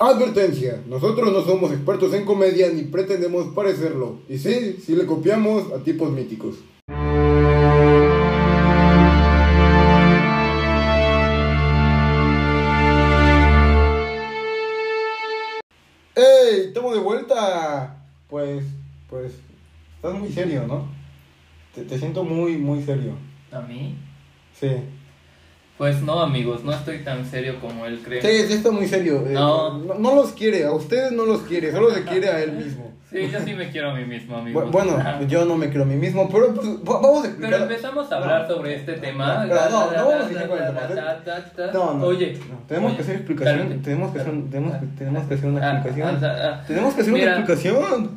Advertencia, nosotros no somos expertos en comedia ni pretendemos parecerlo. Y sí, sí le copiamos a tipos míticos. ¡Ey! ¡Estamos de vuelta! Pues, pues, estás muy serio, ¿no? Te, te siento muy, muy serio. ¿A mí? Sí. Pues no, amigos, no estoy tan serio como él cree. Sí, sí está muy serio. Eh, No. no. los quiere, a ustedes no los quiere, solo se quiere a él mismo. Sí, yo sí me quiero a mí mismo, amigos. Bu- Bueno, yo no me quiero a mí mismo, pero pues, va- vamos a Pero explicar. empezamos a hablar sobre este tema. No, pero no, no vamos a iniciar con el tema. No, no, Oye, tenemos que hacer explicación. Tenemos que hacer, tenemos que, tenemos que hacer una Ah, explicación. ah, ah, Tenemos que hacer una explicación.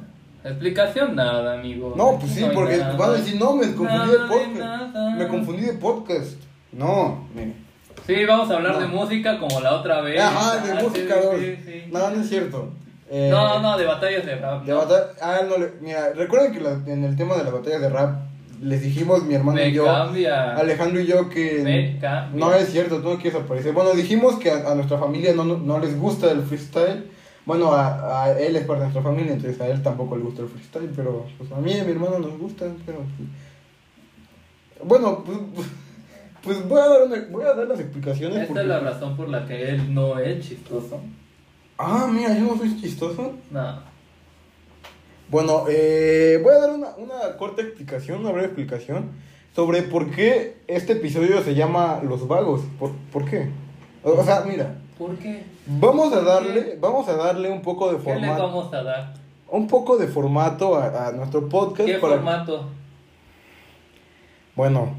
Explicación nada, amigo. No, pues sí, porque van a decir, no, me confundí de podcast. Me confundí de podcast. No, mire. Sí, vamos a hablar No. de música como la otra vez. Ajá, Ah, de sí, música sí, 2. sí, sí. No, no es cierto. Eh, No, no, de batallas de rap. De no. batalla, ah, no le, mira, recuerden que la- en el tema de las batallas de rap les dijimos mi hermano Me y yo, cambia. Alejandro y yo que no es cierto, tú no quieres aparecer. Bueno, dijimos que a, a nuestra familia no, no, no les gusta el freestyle. Bueno, a, a él es parte de nuestra familia, entonces a él tampoco le gusta el freestyle, pero pues a mí y a mi hermano nos gusta, pero pues, bueno, pues, pues, voy a dar una, voy a dar las explicaciones Esta porque- es la razón por la que él no es chistoso. Ah, mira, yo no soy chistoso. No. Bueno, eh, voy a dar una, una corta explicación, una breve explicación sobre por qué este episodio se llama Los Vagos. ¿Por, por qué? O, o sea, mira, ¿Por qué? vamos a darle, vamos a darle un poco de ¿Qué le formato, vamos a dar? un poco de formato a, a nuestro podcast. ¿Qué para- formato? Bueno,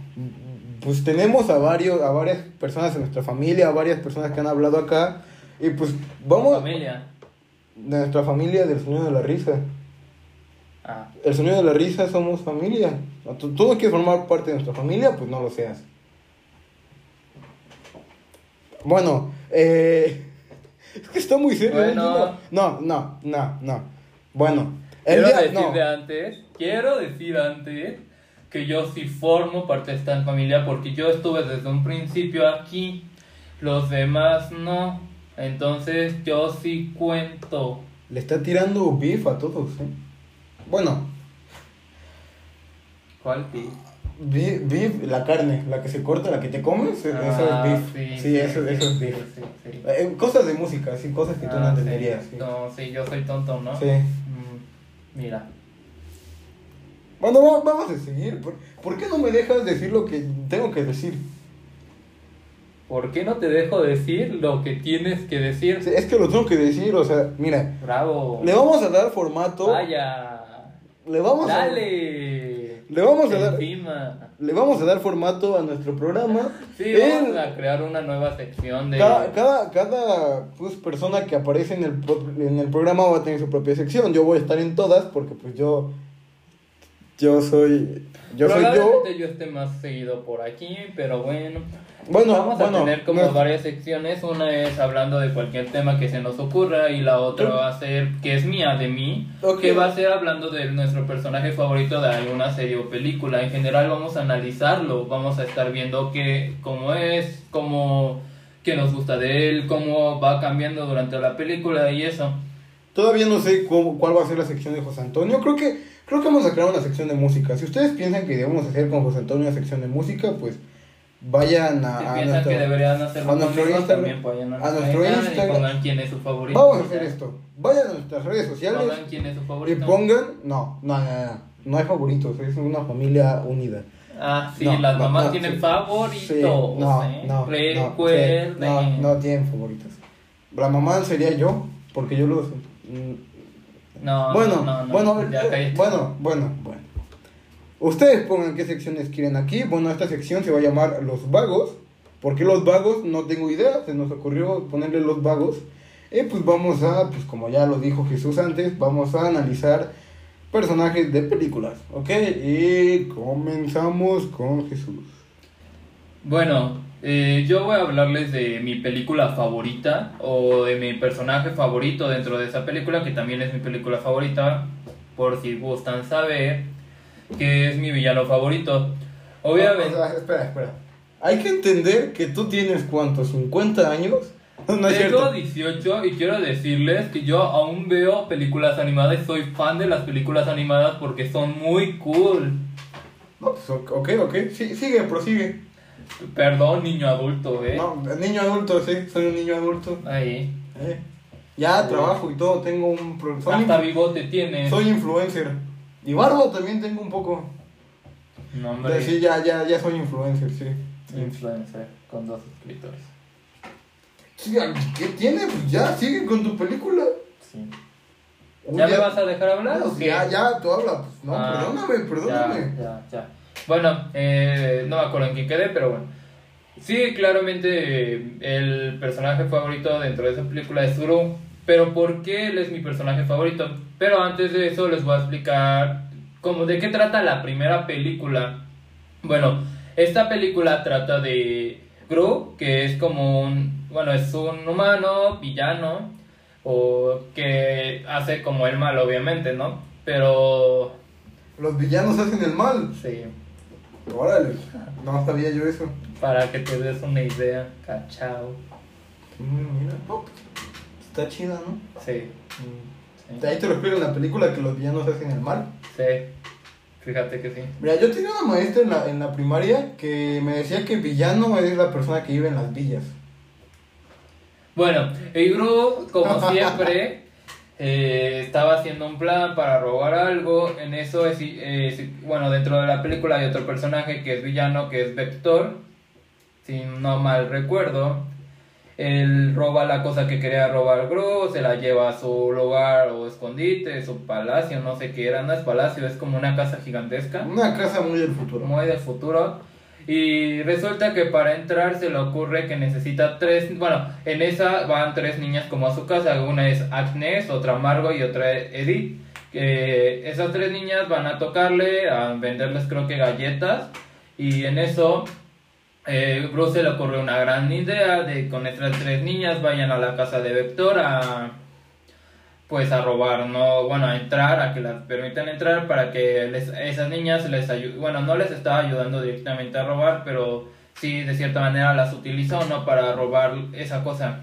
pues tenemos a varios, a varias personas en nuestra familia, a varias personas que han hablado acá y pues vamos Familia. de nuestra familia del sonido de la risa. Ah. El sonido de la risa somos familia. ¿Tú, tú no quieres formar parte de nuestra familia? Pues no lo seas. Bueno, eh, es que está muy serio. ¿eh? Bueno. No, no, no, no. Bueno, el Quiero día, decir no. de antes, quiero decir antes que yo sí formo parte de esta familia porque yo estuve desde un principio aquí, los demás no. Entonces yo sí cuento. Le está tirando beef a todos, ¿eh? Bueno, ¿Cuál pi? beef, beef, la carne, la que se corta, la que te comes, eso Ah, es beef. Sí, eso, eso es sí, beef. sí, sí. Eh, cosas de música, sí, cosas que tú no Ah, sí. entenderías. sí. No, sí, yo soy tonto, ¿no? Sí. Mm, mira. Bueno, va- vamos a seguir. ¿Por, por qué no me dejas decir lo que tengo que decir? ¿Por qué no te dejo decir lo que tienes que decir? Es que lo tengo que decir, o sea, mira, Bravo. le vamos a dar formato. Vaya. Le vamos a Dale. Le vamos a dar- Encima. le vamos a dar formato a nuestro programa. Sí, En- vamos a crear una nueva sección de. cada cada, cada pues, persona que aparece en el, pro- en el programa va a tener su propia sección. Yo voy a estar en todas porque pues yo yo soy yo soy yo. Yo esté más seguido por aquí, pero bueno. Bueno, Vamos a tener como no- varias secciones. Una es hablando de cualquier tema que se nos ocurra y la otra va a ser, que es mía de mí, Ok. que va a ser hablando de nuestro personaje favorito de alguna serie o película. En general vamos a analizarlo, vamos a estar viendo que, cómo es, cómo, qué nos gusta de él, cómo va cambiando durante la película y eso. Todavía no sé cómo, cuál va a ser la sección de José Antonio. Creo que creo que vamos a crear una sección de música. Si ustedes piensan que debemos hacer con José Antonio una sección de música, pues vayan a, Si a nuestra- que deberían hacerlo a nuestro Instagram- también a nuestro Instagram Instagram. y pongan quién es su favorito. Vamos a hacer esto. Vayan a nuestras redes sociales Pongan quién es su y favorito. pongan, no, no, no, no, no hay favoritos, es una familia unida. Ah, sí, No, las no, mamás no, tienen sí. favoritos. Sí, no, ¿eh? no, no, Recuerden. sí, no, no tienen favoritos. La mamá sería yo, porque yo los mm, No, bueno, no, no, no, bueno, ya eh, bueno, bueno, bueno. Ustedes pongan qué secciones quieren aquí. Bueno, esta sección se va a llamar Los Vagos. ¿Por qué Los Vagos? No tengo idea. Se nos ocurrió ponerle Los Vagos. Y pues vamos a, pues como ya lo dijo Jesús antes, vamos a analizar personajes de películas. ¿Ok? Y comenzamos con Jesús. Bueno, eh, yo voy a hablarles de mi película favorita o de mi personaje favorito dentro de esa película, que también es mi película favorita, por si gustan saber, que es mi villano favorito. Obviamente. O sea, espera, espera. Hay que entender que tú tienes cuántos, 50 años No, Tengo cierto. 18 y quiero decirles que yo aún veo películas animadas y soy fan de las películas animadas porque son muy cool. No, pues ok, ok. Sí, sigue, prosigue. Perdón, niño adulto, ¿eh? No, niño adulto, sí, soy un niño adulto. Ahí. Eh. Ya trabajo y todo, tengo un... Soy, Hasta bigote tienes. soy influencer. Y barba también tengo un poco. No, Pero hombre. sí, ya, ya, ya soy influencer, sí. Influencer con dos suscriptores. Sí, ¿Qué tiene? Pues ya, sigue con tu película. Sí. Uy, ¿Ya me vas a dejar hablar o qué? Ya, ya, tú habla. Pues no, Ah, perdóname, perdóname. Ya, ya, ya. Bueno, eh, no me acuerdo en quién quedé, pero bueno. Sí, claramente eh, el personaje favorito dentro de esa película es Gru. Pero ¿por qué él es mi personaje favorito? Pero antes de eso les voy a explicar como de qué trata la primera película. Bueno, esta película trata de Gru, que es como un, bueno, es un humano villano o que hace como el mal, obviamente, ¿no? Pero Los villanos hacen el mal. sí, Órale. No sabía yo eso. para que te des una idea, cachao. Mm, mira. Oh, está chida, ¿no? Sí, Mm. sí, Ahí te lo explico en la película que los villanos hacen el mal. sí. Fíjate que sí. Mira, yo tenía una maestra en la, en la primaria que me decía que villano es la persona que vive en las villas. Bueno, el Gru, como siempre, eh, estaba haciendo un plan para robar algo. En eso, es, eh, bueno, dentro de la película hay otro personaje que es villano, que es Vector, si no mal recuerdo. Él roba la cosa que quería robar Gru, se la lleva a su lugar o escondite, su palacio, no sé qué era, no es palacio, es como una casa gigantesca. Una casa muy del futuro. muy del futuro. Y resulta que para entrar se le ocurre que necesita tres, bueno, en esa van tres niñas como a su casa, una es Agnes, otra Margot y otra Edith. Que esas tres niñas van a tocarle, a venderles creo que galletas y en eso eh, Bruce se le ocurre una gran idea de con estas tres niñas vayan a la casa de Vector a pues a robar, no, bueno, a entrar, a que las permitan entrar para que les- esas niñas les ayuden, bueno, no les estaba ayudando directamente a robar, pero sí de cierta manera las utilizó, ¿no? Para robar esa cosa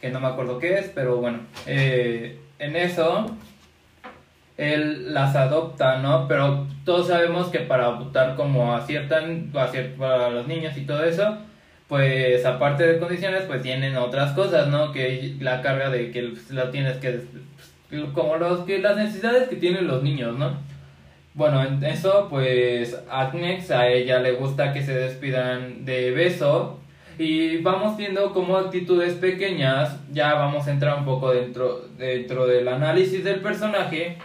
que no me acuerdo qué es, pero bueno, eh, en eso él las adopta, ¿no? Pero todos sabemos que para adoptar como a cierta, a cier- para los niños y todo eso, pues aparte de condiciones, pues tienen otras cosas, ¿no? Que la carga de que la tienes que, pues, como los que las necesidades que tienen los niños, ¿no? Bueno, en eso, pues Agnes a ella le gusta que se despidan de beso y vamos viendo como actitudes pequeñas, ya vamos a entrar un poco dentro, dentro del análisis del personaje,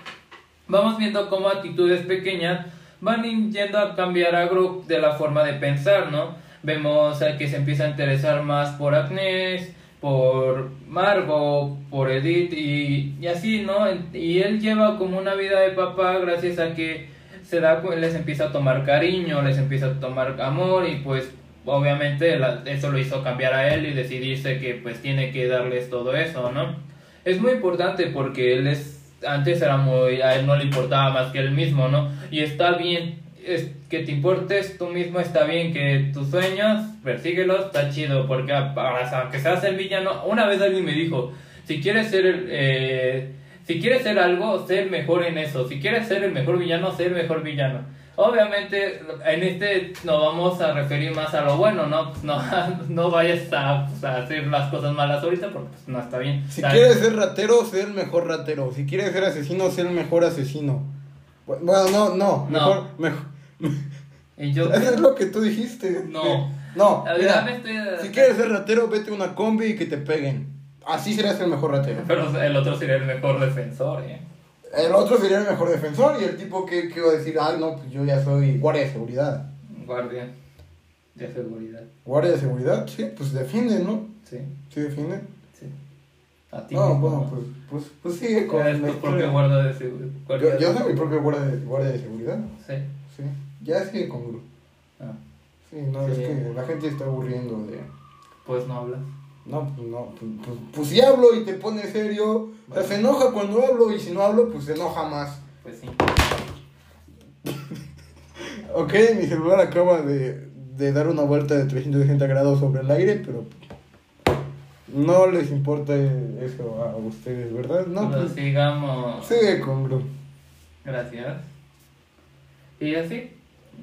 vamos viendo cómo actitudes pequeñas van yendo a cambiar a Group de la forma de pensar, ¿no? Vemos que se empieza a interesar más por Agnes, por Margot, por Edith y, y así, ¿no? Y él lleva como una vida de papá gracias a que se da, les empieza a tomar cariño, les empieza a tomar amor y pues obviamente eso lo hizo cambiar a él y decidirse que pues tiene que darles todo eso, ¿no? Es muy importante porque él es antes era muy a él no le importaba más que él mismo, ¿no? Y está bien es que te importes tú mismo está bien que tus sueños persíguelos está chido porque a- para que seas el villano una vez alguien me dijo si quieres ser el, eh, si quieres ser algo sé el mejor en eso si quieres ser el mejor villano sé el mejor villano obviamente en este nos vamos a referir más a lo bueno no no, no vayas a, hacer las cosas malas ahorita porque pues, no está bien Si quieres ser ratero, sé el mejor ratero. Si quieres ser asesino, sé el mejor asesino. Bueno, no, no. No. Mejor, mejor. yo Eso es lo que tú dijiste. No. No, A ver, mira, ya me estoy- si quieres ser ratero, vete a una combi y que te peguen. Así serás el mejor ratero. pero el otro sería el mejor defensor ¿eh? El otro sería el mejor defensor y el tipo que, que a decir, ah, no, pues yo ya soy guardia de seguridad. guardia de seguridad Guardia de seguridad, sí, pues defiende, ¿no? sí Sí, defiende. sí a ti No, mismo, bueno, ¿no? pues, pues, pues sigue con Eres tu propio guardia de seguridad Yo, yo soy mi propio guardia de, guardia de seguridad. sí Sí, ya sigue con Gru. Ah, Sí, no, Sí. es que la gente está aburriendo de... pues no hablas No, pues no, pues, pues, pues si hablo y te pone serio, o sea, se enoja cuando hablo y si no hablo, pues se enoja más. pues sí Ok, mi celular acaba de, de dar una vuelta de 360 grados sobre el aire, pero No les importa eso a ustedes, ¿verdad? No, pues, sigamos. sigue con Gru. Gracias. Y así,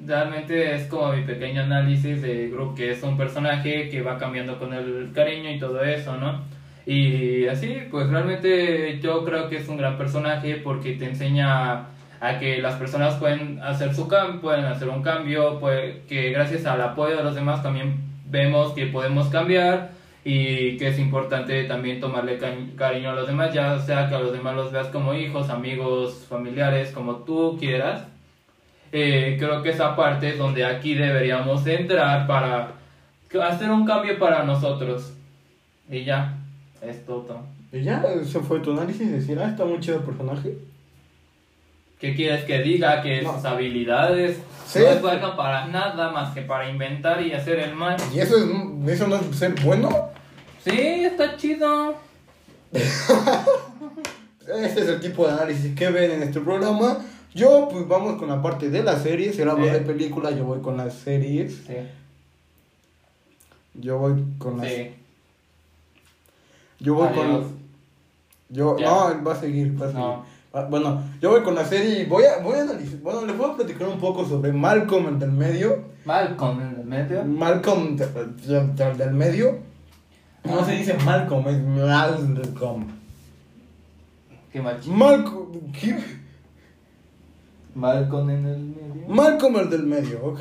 realmente es como mi pequeño análisis de Group, que es un personaje que va cambiando con el cariño y todo eso, ¿no? Y así, pues realmente yo creo que es un gran personaje porque te enseña a que las personas pueden hacer su cambio, pueden hacer un cambio, pues, que gracias al apoyo de los demás también vemos que podemos cambiar y que es importante también tomarle ca- cariño a los demás, ya sea que a los demás los veas como hijos, amigos, familiares, como tú quieras. Eh, creo que esa parte es donde aquí deberíamos entrar para hacer un cambio para nosotros. Y ya, es todo. Y ya, ese fue tu análisis, decir, ah, está muy chido el personaje. ¿Qué quieres que diga? Que No. sus habilidades Sí. no valgan para nada más que para inventar y hacer el mal. ¿Y eso, es, eso no es ser bueno? Sí, está chido. Este es el tipo de análisis que ven en este programa. Yo, pues vamos con la parte de las series. Si él habla Bien. de películas, yo voy con las series. Sí. Yo voy con las. Sí. Yo voy Adiós. con. Yo, Ya. no, va a seguir, va a seguir. No. Ah, Bueno, yo voy con la serie y voy a, voy a analizar. Bueno, les voy a platicar un poco sobre Malcolm, el del medio. Malcolm el medio. Malcolm, de- de- de- del medio. No se dice Malcolm, es Malcolm. Qué mal chido. Malcolm. ¿qué? Malcolm en el medio. Malcolm el del medio, ¿ok?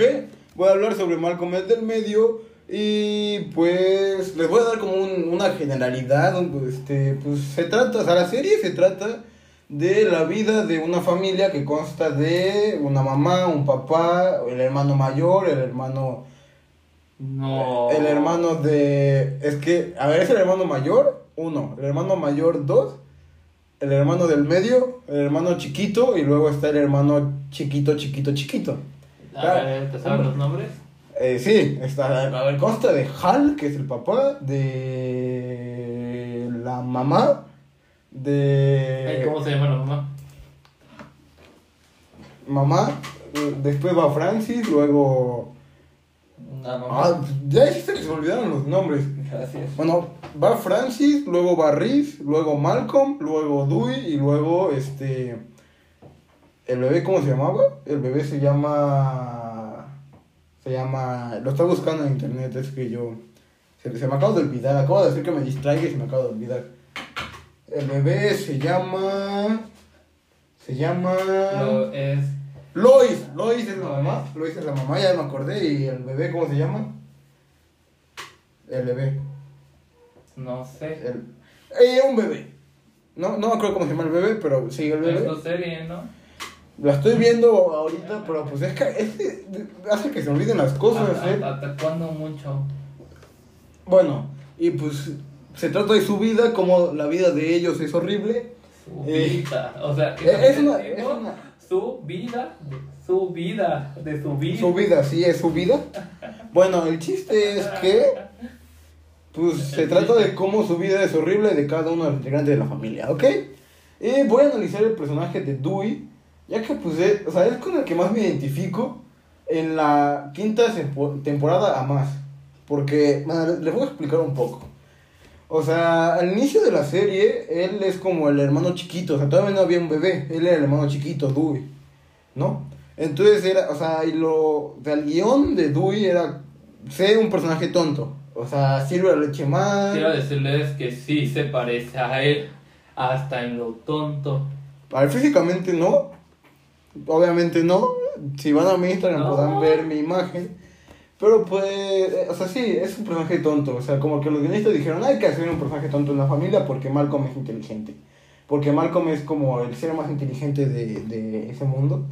Voy a hablar sobre Malcolm el del medio y pues les voy a dar como un- una generalidad. Este, pues se trata, o sea, la serie se trata de la vida de una familia que consta de una mamá, un papá, el hermano mayor, el hermano... No. El hermano de... Es que, a ver, es el hermano mayor, uno, el hermano mayor, dos, el hermano del medio, el hermano chiquito y luego está el hermano chiquito, chiquito, chiquito. A ver, ¿te sabes los nombres? Eh, sí, está, a ver, consta de Hal, que es el papá, de la mamá, de ¿Cómo se llama la mamá? mamá, después va Francis, luego... La mamá. Ah, ya sí se les olvidaron los nombres. Gracias. Bueno, va Francis, luego va Reese, luego Malcolm, luego Dewey y luego este... ¿El bebé cómo se llamaba? El bebé se llama... Se llama... Lo está buscando en internet, es que yo... Se, se me acaba de olvidar, acabo de decir que me distraiga y se me acaba de olvidar. El bebé se llama... Se llama... Lo es. Lois, Lois es la mamá, Lois es la mamá, ya me acordé. ¿Y el bebé cómo se llama? El bebé. No sé. El... Eh, un bebé. No, no me acuerdo cómo se llama el bebé, pero sí, el Es bebé. tu serie, ¿no? La estoy viendo ahorita, pero pues es que, es hace que se olviden las cosas, ¿eh? Atacando mucho. Bueno, y pues se trata de su vida, como la vida de ellos es horrible. Su Eh, vida. O sea, ¿qué Eh, Es una, es una, Su vida. Su vida. De su vida. su vida, sí, es su vida. Bueno, el chiste es que, pues, se trata de cómo su vida es horrible de cada uno de los integrantes de la familia, ¿ok? Y voy a analizar el personaje de Dewey, ya que, pues, es, o sea, es con el que más me identifico en la quinta tempo- temporada a más. Porque, les voy a explicar un poco. O sea, al inicio de la serie, él es como el hermano chiquito, o sea, todavía no había un bebé, él era el hermano chiquito, Dewey, ¿no? Entonces era, o sea, y lo, o sea, el guion de Dewey era ser un personaje tonto, o sea, sirve la leche más, Quiero decirles que sí se parece a él. Hasta en lo tonto. a ver, físicamente no, obviamente no, si van a mi Instagram No. podrán ver mi imagen, pero pues, eh, o sea, sí, es un personaje tonto, o sea, como que los guionistas dijeron, hay que hacer un personaje tonto en la familia porque Malcolm es inteligente. Porque Malcolm es como el ser más inteligente de, de ese mundo,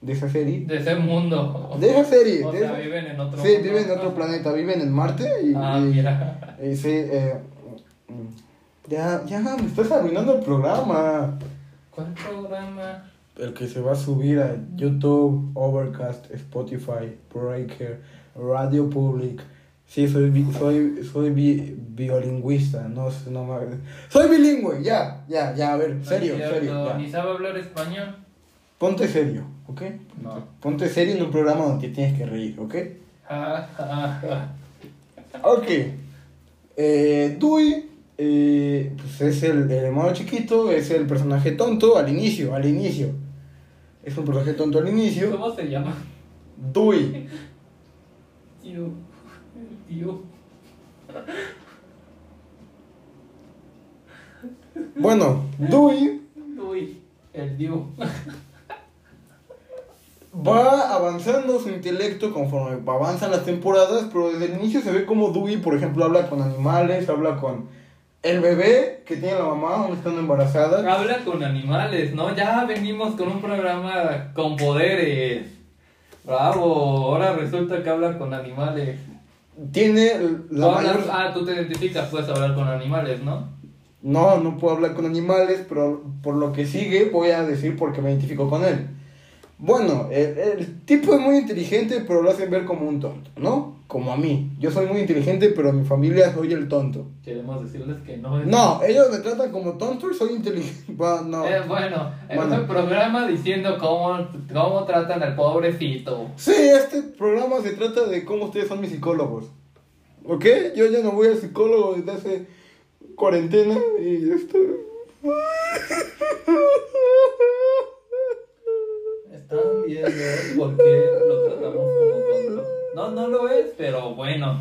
de esa serie. De ese mundo. De esa serie. O de sea, esa- viven en otro Sí, mundo. viven en otro planeta, viven en Marte y... Ah, y- mira. y sí, eh, mm, ya, ya, me estás arruinando el programa. ¿Cuál programa? El que se va a subir a YouTube, Overcast, Spotify, Breaker, Radio Public. Sí, soy, bi- soy, soy bi- biolingüista, no, no me- Soy bilingüe, ya, ya, ya, a ver, No serio, cierto, serio. ya. Ni sabe hablar español. Ponte serio, ¿ok? No. Ponte serio en un programa donde tienes que reír, ¿ok? Ok. Eh, Dewey eh, pues es el, el hermano chiquito, es el personaje tonto al inicio, al inicio. Es un personaje tonto al inicio. ¿Cómo se llama? Dewey. Tío. El tío. Bueno, Dewey Uy, el tío. va avanzando su intelecto conforme avanzan las temporadas, pero desde el inicio se ve como Dewey, por ejemplo, habla con animales, habla con el bebé que tiene la mamá aún estando embarazada. Habla con animales, ¿no? Ya venimos con un programa con poderes. Bravo, ahora resulta que habla con animales. Tiene la mayor... Ah, tú te identificas, puedes hablar con animales, ¿no? No, no puedo hablar con animales, pero por lo que sigue voy a decir porque me identifico con él. Bueno, el, el tipo es muy inteligente, pero lo hacen ver como un tonto, ¿no? Como a mí. Yo soy muy inteligente, pero en mi familia soy el tonto. Queremos decirles que no es. No, ellos me tratan como tonto y soy inteligente. Bueno, no. Eh, bueno, es Bueno. un programa diciendo cómo, cómo tratan al pobrecito. Sí, este programa se trata de cómo ustedes son mis psicólogos. ¿Ok? Yo ya no voy al psicólogo desde hace cuarentena y esto... Están viendo por qué lo tratamos como tonto. No, no lo es, pero bueno.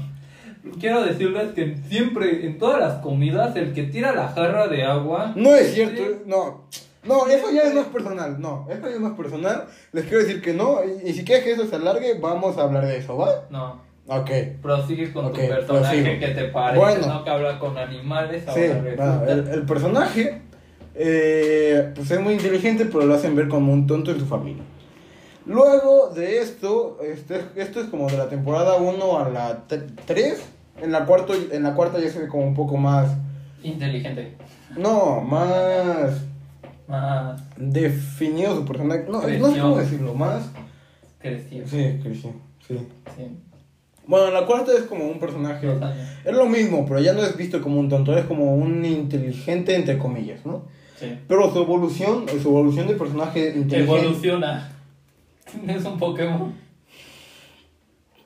Quiero decirles que siempre, en todas las comidas, el que tira la jarra de agua. No es cierto, Sí. no. No, eso ya es más personal, no, eso ya es más personal. Les quiero decir que no, y, y si quieres que eso se alargue, vamos a hablar de eso, ¿va? No, Ok. prosigue con Ok, tu personaje prosigo. que te parece, Bueno. ¿no? Que habla con animales. Sí, ahora bueno, el, el personaje, eh, pues es muy inteligente, pero lo hacen ver como un tonto en su familia. Luego de esto, este, esto es como de la temporada 1 a la 3. En la, cuarto, en la cuarta ya se ve como un poco más. Inteligente. No, más Más definido su personaje. No, no sé Creció. cómo decirlo, más. crecido. Sí, creció, sí. Sí. Bueno, en la cuarta es como un personaje. Es lo mismo, pero ya no es visto como un tonto, es como un inteligente, entre comillas, ¿no? Sí. Pero su evolución, su evolución de personaje inteligente. Evoluciona. Es un Pokémon.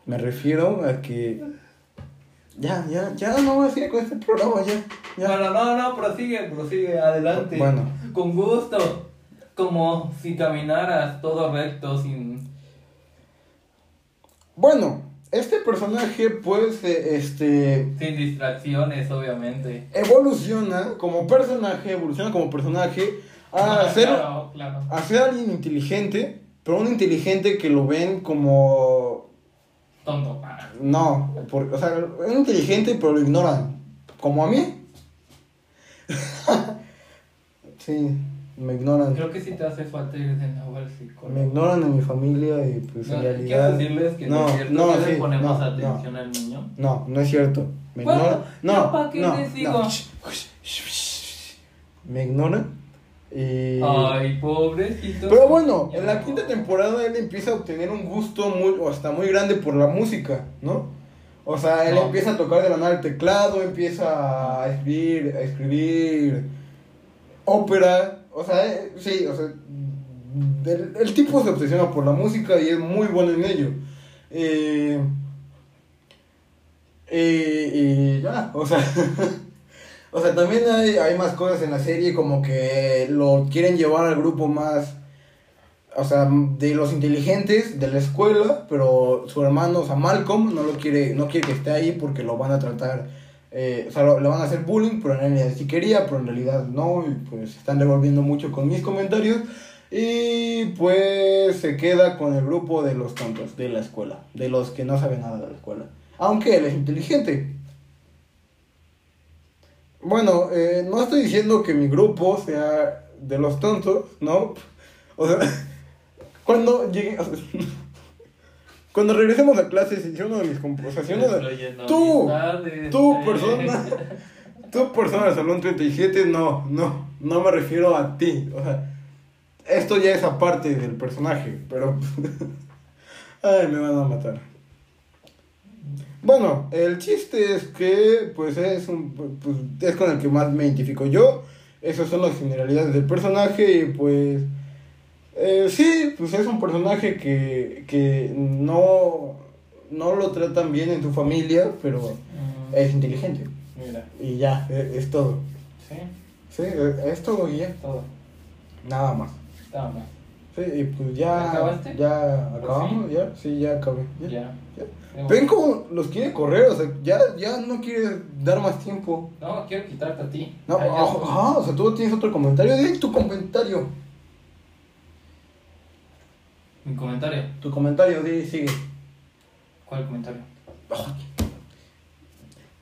Me refiero a que. Ya, ya, ya no voy a seguir con este programa, ya. ya. Bueno, no, no, prosigue, prosigue, adelante. Bueno. Con gusto. Como si caminaras todo recto, sin. Bueno, este personaje, pues, eh, este. Sin distracciones, obviamente. Evoluciona como personaje, evoluciona como personaje a Ah, ser, Claro, claro. a ser alguien inteligente, pero un inteligente que lo ven como. Tonto. No, por- o sea, es inteligente, pero lo ignoran. Como a mí. sí, me ignoran. Creo que sí te hace falta ir de nuevo al psicólogo. Me ignoran en mi familia y pues No, en realidad. decirles que no, no, es cierto, no, no, sí, le ponemos no, atención al niño. No, no es cierto. Me Bueno, ignoran. ¿yo No, pa' qué no, les digo? Me ignoran. Y... Ay, pobrecito. Pero bueno, en la quinta temporada él empieza a obtener un gusto muy, o hasta muy grande por la música, ¿no? O sea, él No. empieza a tocar de la nada el teclado, empieza a escribir, a escribir ópera, o sea, eh, sí, o sea, el, el tipo se obsesiona por la música y es muy bueno en ello. Eh, eh, y ya, o sea, o sea, también hay, hay más cosas en la serie como que lo quieren llevar al grupo más, o sea, de los inteligentes de la escuela, pero su hermano, o sea, Malcolm, no lo quiere, no quiere que esté ahí porque lo van a tratar, eh, o sea, lo- van a hacer bullying, pero en realidad sí quería, pero en realidad no, y pues están revolviendo mucho con mis comentarios. Y pues se queda con el grupo de los tontos de la escuela, de los que no saben nada de la escuela. Aunque él es inteligente. Bueno, eh, no estoy diciendo que mi grupo sea de los tontos, ¿no? O sea, cuando llegue... o sea, cuando regresemos a clases y uno de mis Destruyendo tú, tú persona, tú persona del salón 37, no, no, no me refiero a ti, o sea, esto ya es aparte del personaje, pero, ay, me van a matar. Bueno, el chiste es que, pues, es un, pues, es con el que más me identifico yo, esas son las generalidades del personaje y, pues, eh, sí, pues es un personaje que, que no, no lo tratan bien en tu familia, pero Mm. es inteligente. Mira. Y ya, e- es, todo. Sí, Sí, e- es todo y ya. todo. Nada más. Está mal. Sí, y pues ya. ¿Acabaste? Ya ¿Por acabamos, ya. Sí, ya acabé. Ya. Ya. Ven cómo los quiere correr, o sea, ya, ya no quiere dar más tiempo. No, quiero quitarte a ti. No, Ah, ah, ah, o sea, tú tienes otro comentario. Di tu comentario. Mi comentario. Tu comentario, di, sigue. ¿Cuál comentario?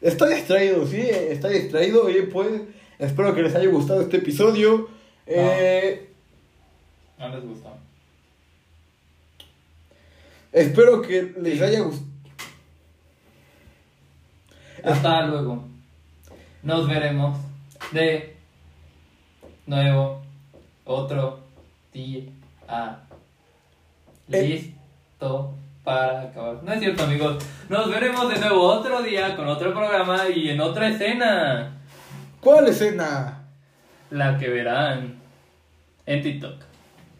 Está distraído, sí, está distraído. Oye, pues, espero que les haya gustado este episodio. Eh, No les gustó. espero que les haya gustado. Hasta luego. Nos veremos de nuevo otro día. Eh. Listo para acabar. No es cierto, amigos. Nos veremos de nuevo otro día con otro programa y en otra escena. ¿Cuál escena? La que verán en TikTok.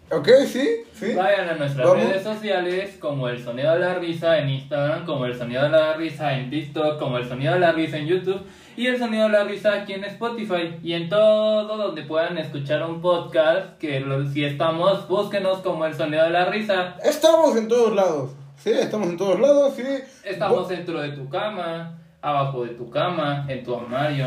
Ok, sí, sí. Vayan a nuestras Vamos. redes sociales como el sonido de la risa en Instagram, como el sonido de la risa en TikTok, como el sonido de la risa en YouTube y el sonido de la risa aquí en Spotify y en todo donde puedan escuchar un podcast que lo- si estamos, búsquenos como el sonido de la risa. Estamos en todos lados. Sí, estamos en todos lados, sí. Estamos dentro de tu cama, abajo de tu cama, en tu armario.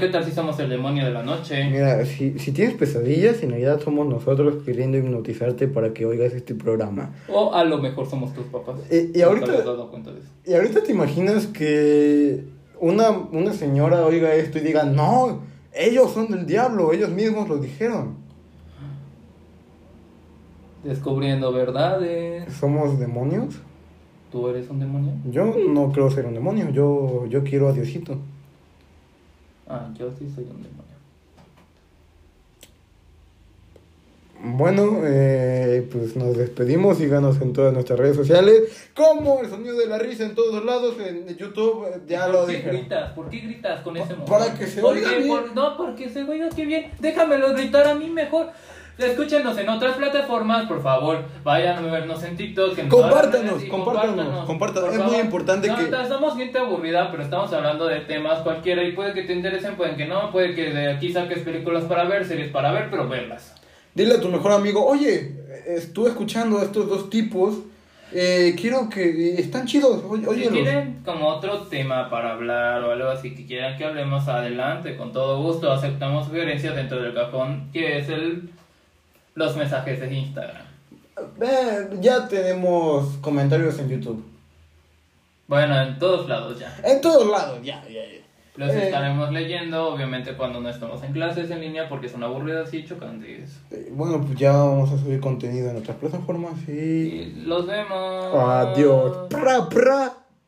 ¿Qué tal si somos el demonio de la noche? Mira, si, si tienes pesadillas, en realidad somos nosotros queriendo hipnotizarte para que oigas este programa. O a lo mejor somos tus papás. Eh, y ¿No ahorita- te has dado cuenta de eso? Y ahorita te imaginas que una, una señora oiga esto y diga, no, ellos son del diablo, ellos mismos lo dijeron. Descubriendo verdades. ¿Somos demonios? ¿Tú eres un demonio? Yo no creo ser un demonio, yo, yo quiero a Diosito. Ah, yo sí soy un demonio. Bueno, eh, pues nos despedimos, síganos en todas nuestras redes sociales, como el sonido de la risa en todos lados, en YouTube, eh, ya lo ¿Por qué dije. gritas? ¿Por qué gritas con ese modo? para que se ¿Por oiga bien. Por- no, porque se oiga que bien. Déjamelo gritar a mí mejor. Escúchenos en otras plataformas, por favor. Vayan a vernos en TikTok. En Compártanos, compártanos, compártanos. por Es muy importante No, que- Somos gente aburrida, pero estamos hablando de temas cualquiera y puede que te interesen, pueden que no. Puede que de aquí saques películas para ver, series para ver, pero verlas. Dile a tu mejor amigo, oye, estuve escuchando a estos dos tipos, eh, quiero que, eh, están chidos, oye, Si tienen como otro tema para hablar o algo así que quieran que hablemos adelante, con todo gusto aceptamos sugerencias dentro del cajón que es el los mensajes de Instagram. Eh, ya tenemos comentarios en YouTube. Bueno, en todos lados ya. En todos lados, ya, ya, ya. Los Eh. estaremos leyendo, obviamente cuando no estamos en clases en línea porque son aburridas y chocantes. Eh, Bueno, pues ya vamos a subir contenido en otras plataformas y... Y los vemos. Adiós. Pra, pra.